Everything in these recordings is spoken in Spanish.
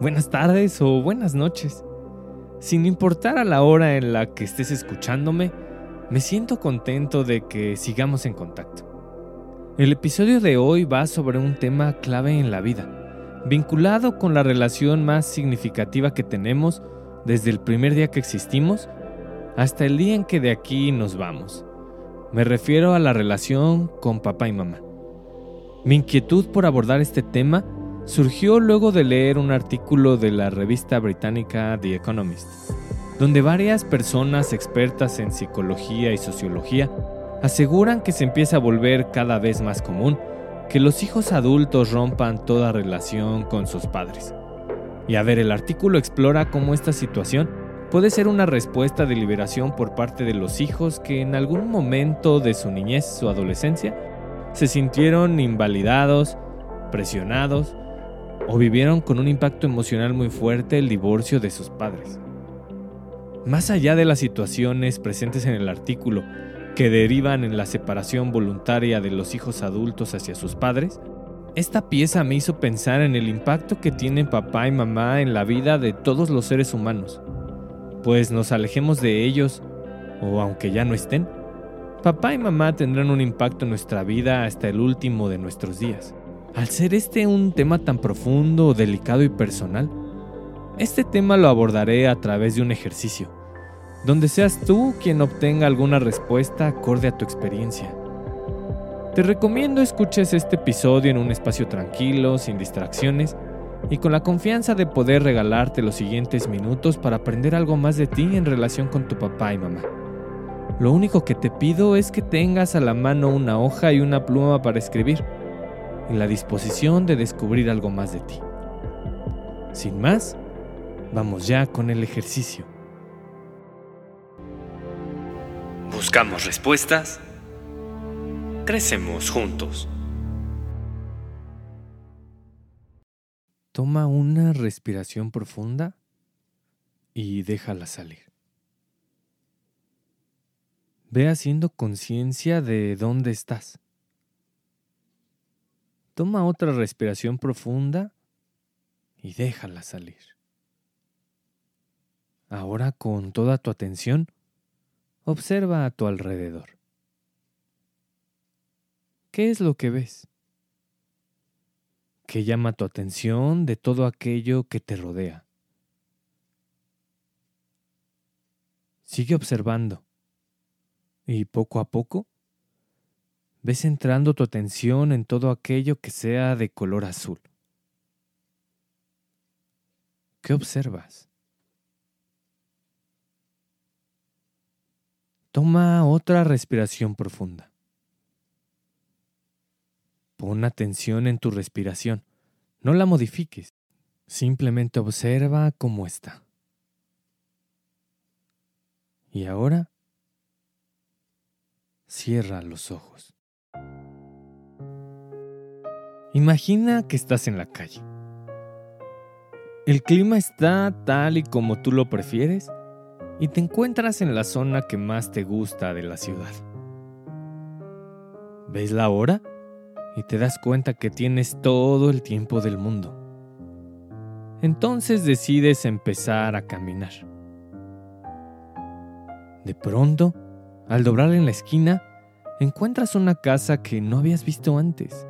buenas tardes o buenas noches. Sin importar a la hora en la que estés escuchándome, me siento contento de que sigamos en contacto. El episodio de hoy va sobre un tema clave en la vida, vinculado con la relación más significativa que tenemos desde el primer día que existimos hasta el día en que de aquí nos vamos. Me refiero a la relación con papá y mamá. Mi inquietud por abordar este tema surgió luego de leer un artículo de la revista británica The Economist, donde varias personas expertas en psicología y sociología aseguran que se empieza a volver cada vez más común que los hijos adultos rompan toda relación con sus padres. Y a ver, el artículo explora cómo esta situación puede ser una respuesta de liberación por parte de los hijos que en algún momento de su niñez o adolescencia se sintieron invalidados, presionados o vivieron con un impacto emocional muy fuerte el divorcio de sus padres. Más allá de las situaciones presentes en el artículo que derivan en la separación voluntaria de los hijos adultos hacia sus padres, esta pieza me hizo pensar en el impacto que tienen papá y mamá en la vida de todos los seres humanos. Pues nos alejemos de ellos, o aunque ya no estén, papá y mamá tendrán un impacto en nuestra vida hasta el último de nuestros días. Al ser este un tema tan profundo, delicado y personal, este tema lo abordaré a través de un ejercicio, donde seas tú quien obtenga alguna respuesta acorde a tu experiencia. Te recomiendo escuches este episodio en un espacio tranquilo, sin distracciones y con la confianza de poder regalarte los siguientes minutos para aprender algo más de ti en relación con tu papá y mamá. Lo único que te pido es que tengas a la mano una hoja y una pluma para escribir en la disposición de descubrir algo más de ti. Sin más, vamos ya con el ejercicio. Buscamos respuestas. Crecemos juntos. Toma una respiración profunda y déjala salir. Ve haciendo conciencia de dónde estás. Toma otra respiración profunda y déjala salir. Ahora con toda tu atención, observa a tu alrededor. ¿Qué es lo que ves? ¿Qué llama tu atención de todo aquello que te rodea? Sigue observando y poco a poco ves centrando tu atención en todo aquello que sea de color azul. ¿Qué observas? Toma otra respiración profunda. Pon atención en tu respiración. No la modifiques. Simplemente observa cómo está. Y ahora, cierra los ojos. Imagina que estás en la calle. El clima está tal y como tú lo prefieres y te encuentras en la zona que más te gusta de la ciudad. ¿Ves la hora? Y te das cuenta que tienes todo el tiempo del mundo. Entonces decides empezar a caminar. De pronto, al doblar en la esquina, encuentras una casa que no habías visto antes.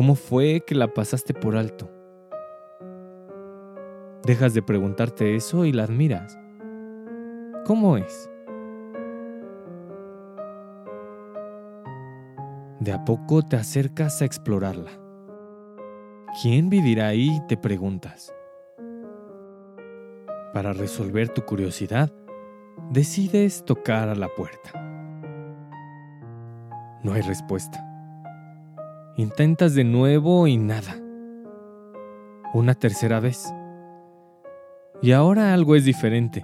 ¿Cómo fue que la pasaste por alto? Dejas de preguntarte eso y la admiras. ¿Cómo es? De a poco te acercas a explorarla. ¿Quién vivirá ahí? te preguntas. Para resolver tu curiosidad, decides tocar a la puerta. No hay respuesta. Intentas de nuevo y nada. Una tercera vez. Y ahora algo es diferente.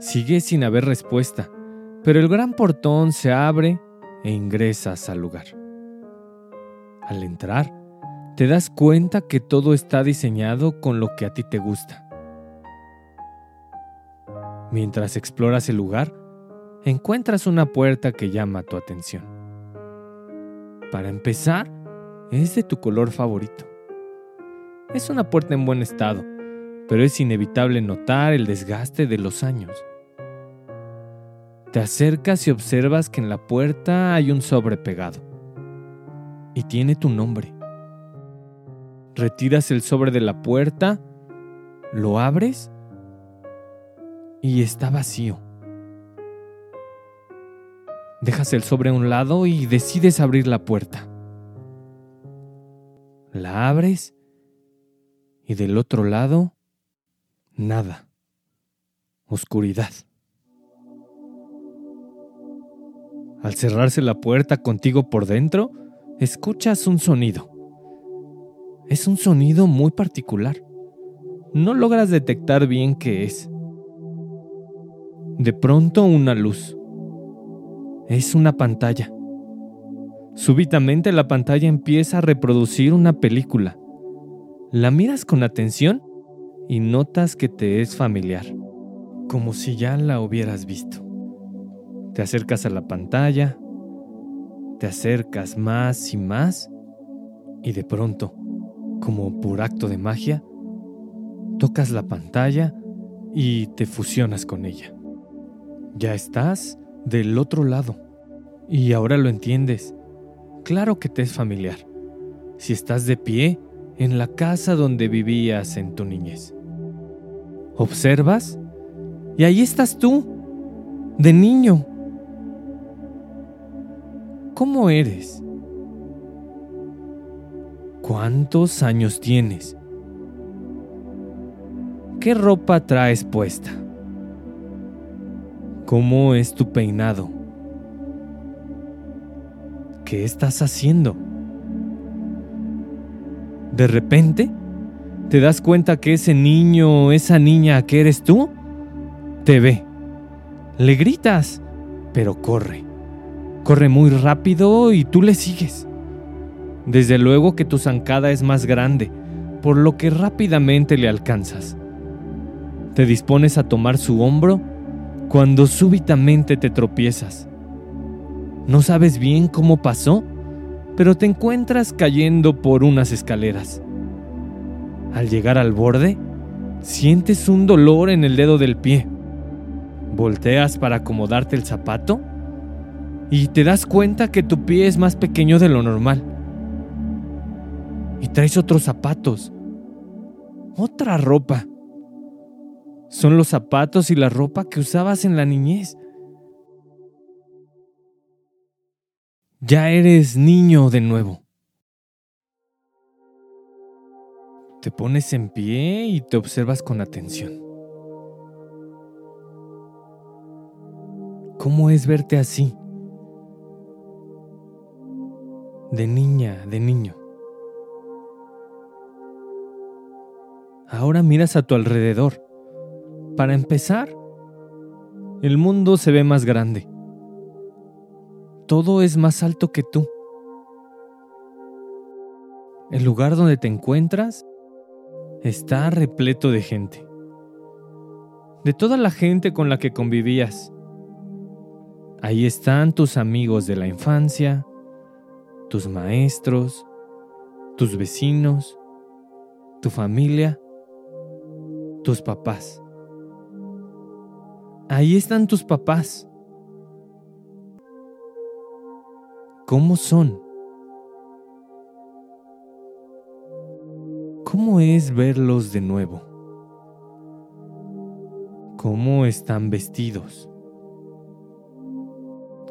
Sigue sin haber respuesta, pero el gran portón se abre e ingresas al lugar. Al entrar, te das cuenta que todo está diseñado con lo que a ti te gusta. Mientras exploras el lugar, encuentras una puerta que llama tu atención. Para empezar, es de tu color favorito. Es una puerta en buen estado, pero es inevitable notar el desgaste de los años. Te acercas y observas que en la puerta hay un sobre pegado. Y tiene tu nombre. Retiras el sobre de la puerta, lo abres y está vacío. Dejas el sobre a un lado y decides abrir la puerta. La abres y del otro lado, nada. Oscuridad. Al cerrarse la puerta contigo por dentro, escuchas un sonido. Es un sonido muy particular. No logras detectar bien qué es. De pronto una luz. Es una pantalla. Súbitamente la pantalla empieza a reproducir una película. La miras con atención y notas que te es familiar, como si ya la hubieras visto. Te acercas a la pantalla, te acercas más y más y de pronto, como por acto de magia, tocas la pantalla y te fusionas con ella. Ya estás del otro lado y ahora lo entiendes. Claro que te es familiar. Si estás de pie en la casa donde vivías en tu niñez. ¿Observas? Y ahí estás tú, de niño. ¿Cómo eres? ¿Cuántos años tienes? ¿Qué ropa traes puesta? ¿Cómo es tu peinado? ¿Qué estás haciendo? De repente, te das cuenta que ese niño o esa niña que eres tú, te ve. Le gritas, pero corre. Corre muy rápido y tú le sigues. Desde luego que tu zancada es más grande, por lo que rápidamente le alcanzas. Te dispones a tomar su hombro cuando súbitamente te tropiezas. No sabes bien cómo pasó, pero te encuentras cayendo por unas escaleras. Al llegar al borde, sientes un dolor en el dedo del pie. Volteas para acomodarte el zapato y te das cuenta que tu pie es más pequeño de lo normal. Y traes otros zapatos, otra ropa. Son los zapatos y la ropa que usabas en la niñez. Ya eres niño de nuevo. Te pones en pie y te observas con atención. ¿Cómo es verte así? De niña, de niño. Ahora miras a tu alrededor. Para empezar, el mundo se ve más grande todo es más alto que tú. El lugar donde te encuentras está repleto de gente. De toda la gente con la que convivías. Ahí están tus amigos de la infancia, tus maestros, tus vecinos, tu familia, tus papás. Ahí están tus papás. ¿Cómo son? ¿Cómo es verlos de nuevo? cómo están vestidos,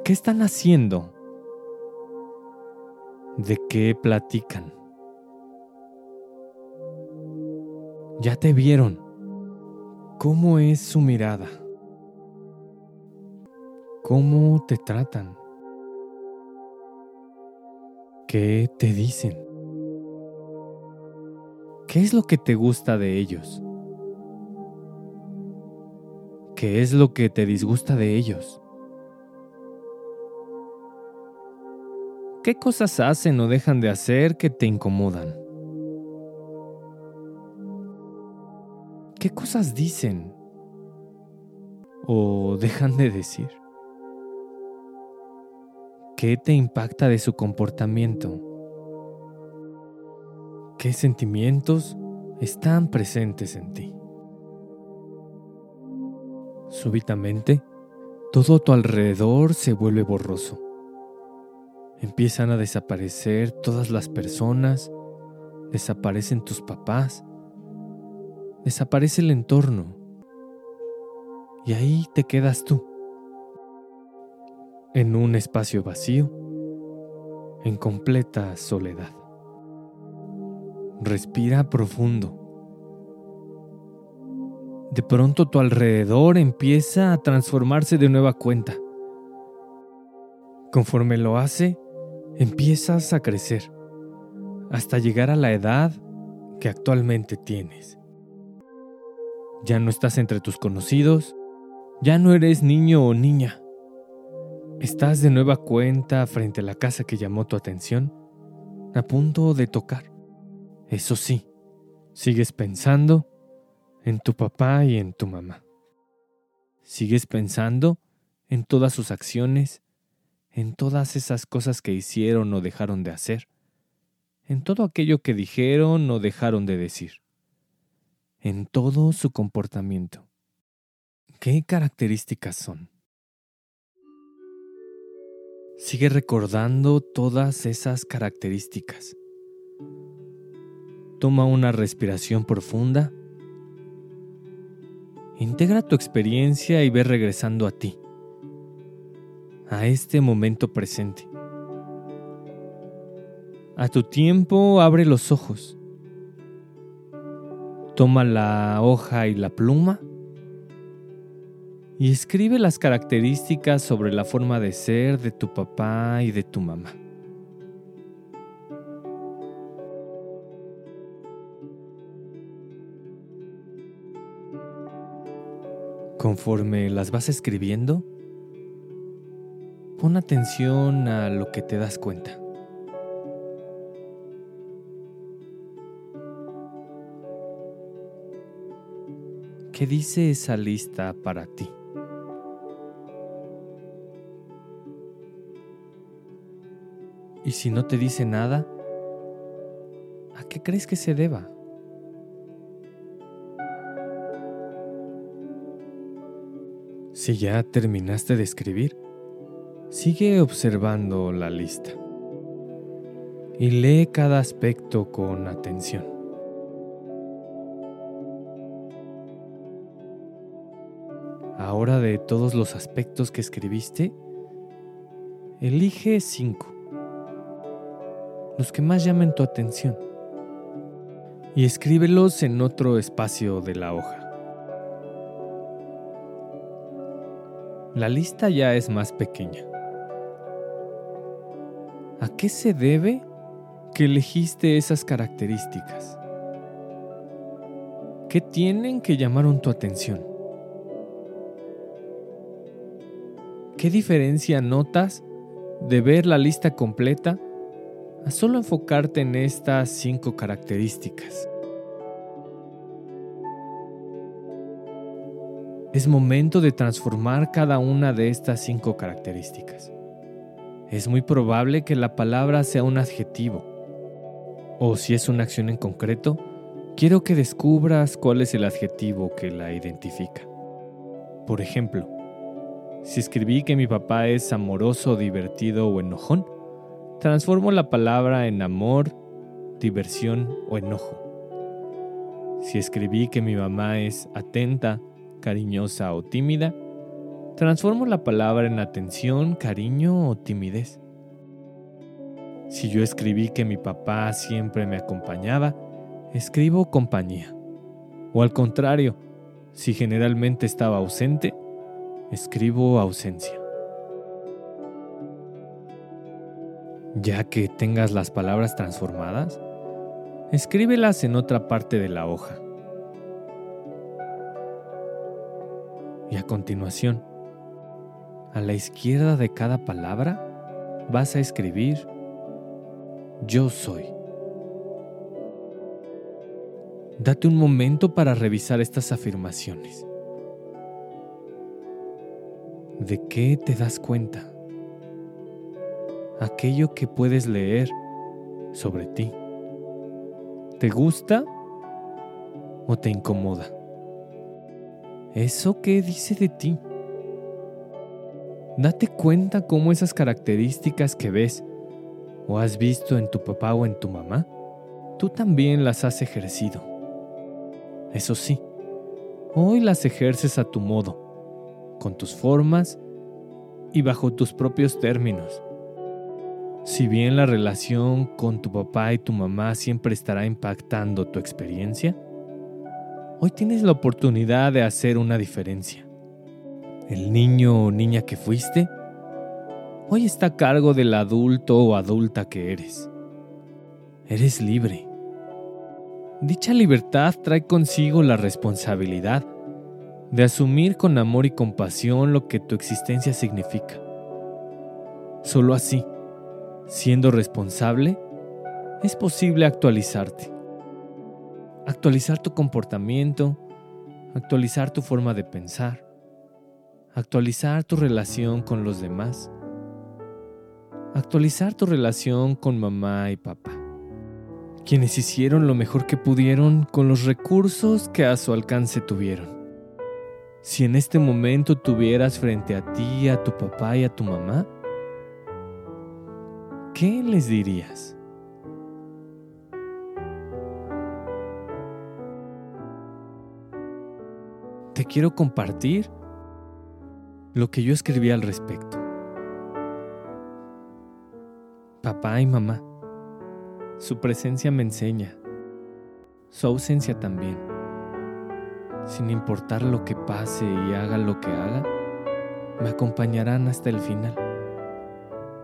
qué están haciendo, de qué platican. Ya te vieron. ¿Cómo es su mirada? ¿Cómo te tratan? ¿Qué te dicen? ¿Qué es lo que te gusta de ellos? ¿Qué es lo que te disgusta de ellos? ¿Qué cosas hacen o dejan de hacer que te incomodan? ¿Qué cosas dicen o dejan de decir? ¿Qué te impacta de su comportamiento? ¿Qué sentimientos están presentes en ti? Súbitamente, todo a tu alrededor se vuelve borroso. Empiezan a desaparecer todas las personas, desaparecen tus papás, desaparece el entorno y ahí te quedas tú, en un espacio vacío, en completa soledad. Respira profundo. De pronto tu alrededor empieza a transformarse de nueva cuenta. Conforme lo hace, empiezas a crecer hasta llegar a la edad que actualmente tienes. Ya no estás entre tus conocidos, ya no eres niño o niña. Estás de nueva cuenta frente a la casa que llamó tu atención, a punto de tocar. Eso sí, sigues pensando en tu papá y en tu mamá. Sigues pensando en todas sus acciones, en todas esas cosas que hicieron o dejaron de hacer, en todo aquello que dijeron o dejaron de decir en todo su comportamiento. ¿Qué características son? Sigue recordando todas esas características. Toma una respiración profunda. Integra tu experiencia y ve regresando a ti, a este momento presente. A tu tiempo abre los ojos Toma la hoja y la pluma y escribe las características sobre la forma de ser de tu papá y de tu mamá. Conforme las vas escribiendo, pon atención a lo que te das cuenta. ¿Qué dice esa lista para ti? Y si no te dice nada, ¿a qué crees que se deba? Si ya terminaste de escribir, sigue observando la lista y lee cada aspecto con atención. Ahora de todos los aspectos que escribiste, elige cinco, los que más llamen tu atención, y escríbelos en otro espacio de la hoja. La lista ya es más pequeña. ¿A qué se debe que elegiste esas características? ¿Qué tienen que llamaron tu atención? ¿Qué diferencia notas de ver la lista completa a solo enfocarte en estas cinco características? Es momento de transformar cada una de estas cinco características. Es muy probable que la palabra sea un adjetivo, o si es una acción en concreto, quiero que descubras cuál es el adjetivo que la identifica. Por ejemplo, si escribí que mi papá es amoroso, divertido o enojón, transformo la palabra en amor, diversión o enojo. Si escribí que mi mamá es atenta, cariñosa o tímida, transformo la palabra en atención, cariño o timidez. Si yo escribí que mi papá siempre me acompañaba, escribo compañía. O al contrario, si generalmente estaba ausente, escribo ausencia. Ya que tengas las palabras transformadas, escríbelas en otra parte de la hoja. Y a continuación, a la izquierda de cada palabra, vas a escribir yo soy. Date un momento para revisar estas afirmaciones. ¿De qué te das cuenta? Aquello que puedes leer sobre ti. ¿Te gusta o te incomoda? ¿Eso qué dice de ti? Date cuenta cómo esas características que ves o has visto en tu papá o en tu mamá, tú también las has ejercido. Eso sí, hoy las ejerces a tu modo, con tus formas y bajo tus propios términos. Si bien la relación con tu papá y tu mamá siempre estará impactando tu experiencia, hoy tienes la oportunidad de hacer una diferencia. El niño o niña que fuiste hoy está a cargo del adulto o adulta que eres. Eres libre. Dicha libertad trae consigo la responsabilidad de asumir con amor y compasión lo que tu existencia significa. Solo así, siendo responsable, es posible actualizarte. Actualizar tu comportamiento, actualizar tu forma de pensar, actualizar tu relación con los demás actualizar tu relación con mamá y papá, quienes hicieron lo mejor que pudieron con los recursos que a su alcance tuvieron. Si en este momento tuvieras frente a ti, a tu papá y a tu mamá, ¿qué les dirías? Te quiero compartir lo que yo escribí al respecto. papá y mamá. Su presencia me enseña, su ausencia también. Sin importar lo que pase y haga lo que haga, me acompañarán hasta el final.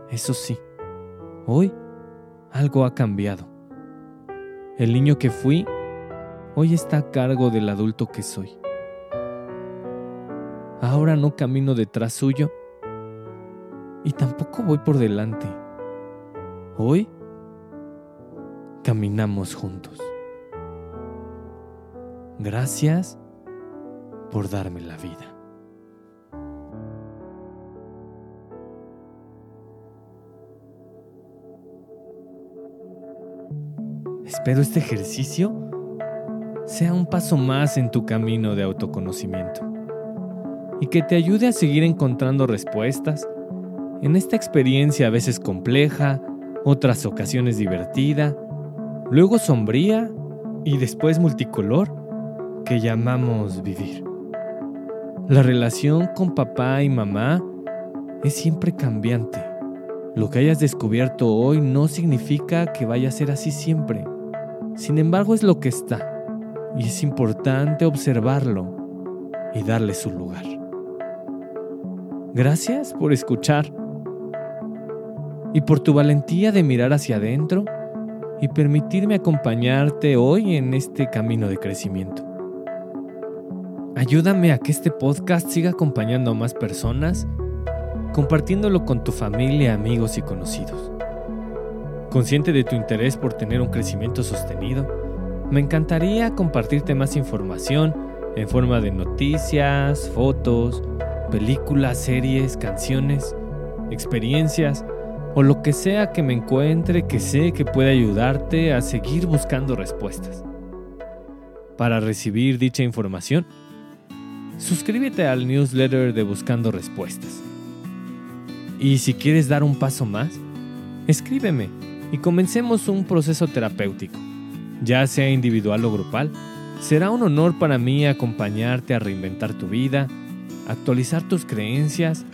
Eso sí, hoy algo ha cambiado. El niño que fui, hoy está a cargo del adulto que soy. Ahora no camino detrás suyo y tampoco voy por delante. Hoy caminamos juntos. Gracias por darme la vida. Espero este ejercicio sea un paso más en tu camino de autoconocimiento y que te ayude a seguir encontrando respuestas en esta experiencia a veces compleja, otras ocasiones divertida, luego sombría y después multicolor que llamamos vivir. La relación con papá y mamá es siempre cambiante. Lo que hayas descubierto hoy no significa que vaya a ser así siempre. Sin embargo, es lo que está y es importante observarlo y darle su lugar. Gracias por escuchar y por tu valentía de mirar hacia adentro y permitirme acompañarte hoy en este camino de crecimiento. Ayúdame a que este podcast siga acompañando a más personas, compartiéndolo con tu familia, amigos y conocidos. Consciente de tu interés por tener un crecimiento sostenido, me encantaría compartirte más información en forma de noticias, fotos, películas, series, canciones, experiencias, o lo que sea que me encuentre que sé que puede ayudarte a seguir buscando respuestas. Para recibir dicha información, suscríbete al newsletter de Buscando Respuestas. Y si quieres dar un paso más, escríbeme y comencemos un proceso terapéutico, ya sea individual o grupal, Será un honor para mí acompañarte a reinventar tu vida, actualizar tus creencias,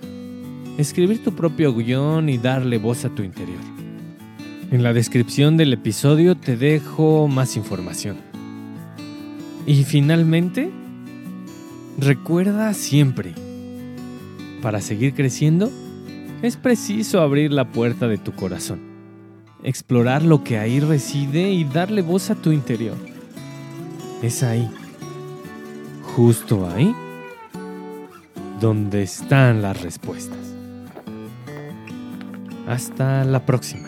escribir tu propio guion y darle voz a tu interior. En la descripción del episodio te dejo más información. Y finalmente, recuerda siempre, para seguir creciendo, es preciso abrir la puerta de tu corazón, explorar lo que ahí reside y darle voz a tu interior es ahí, justo ahí, donde están las respuestas. Hasta la próxima.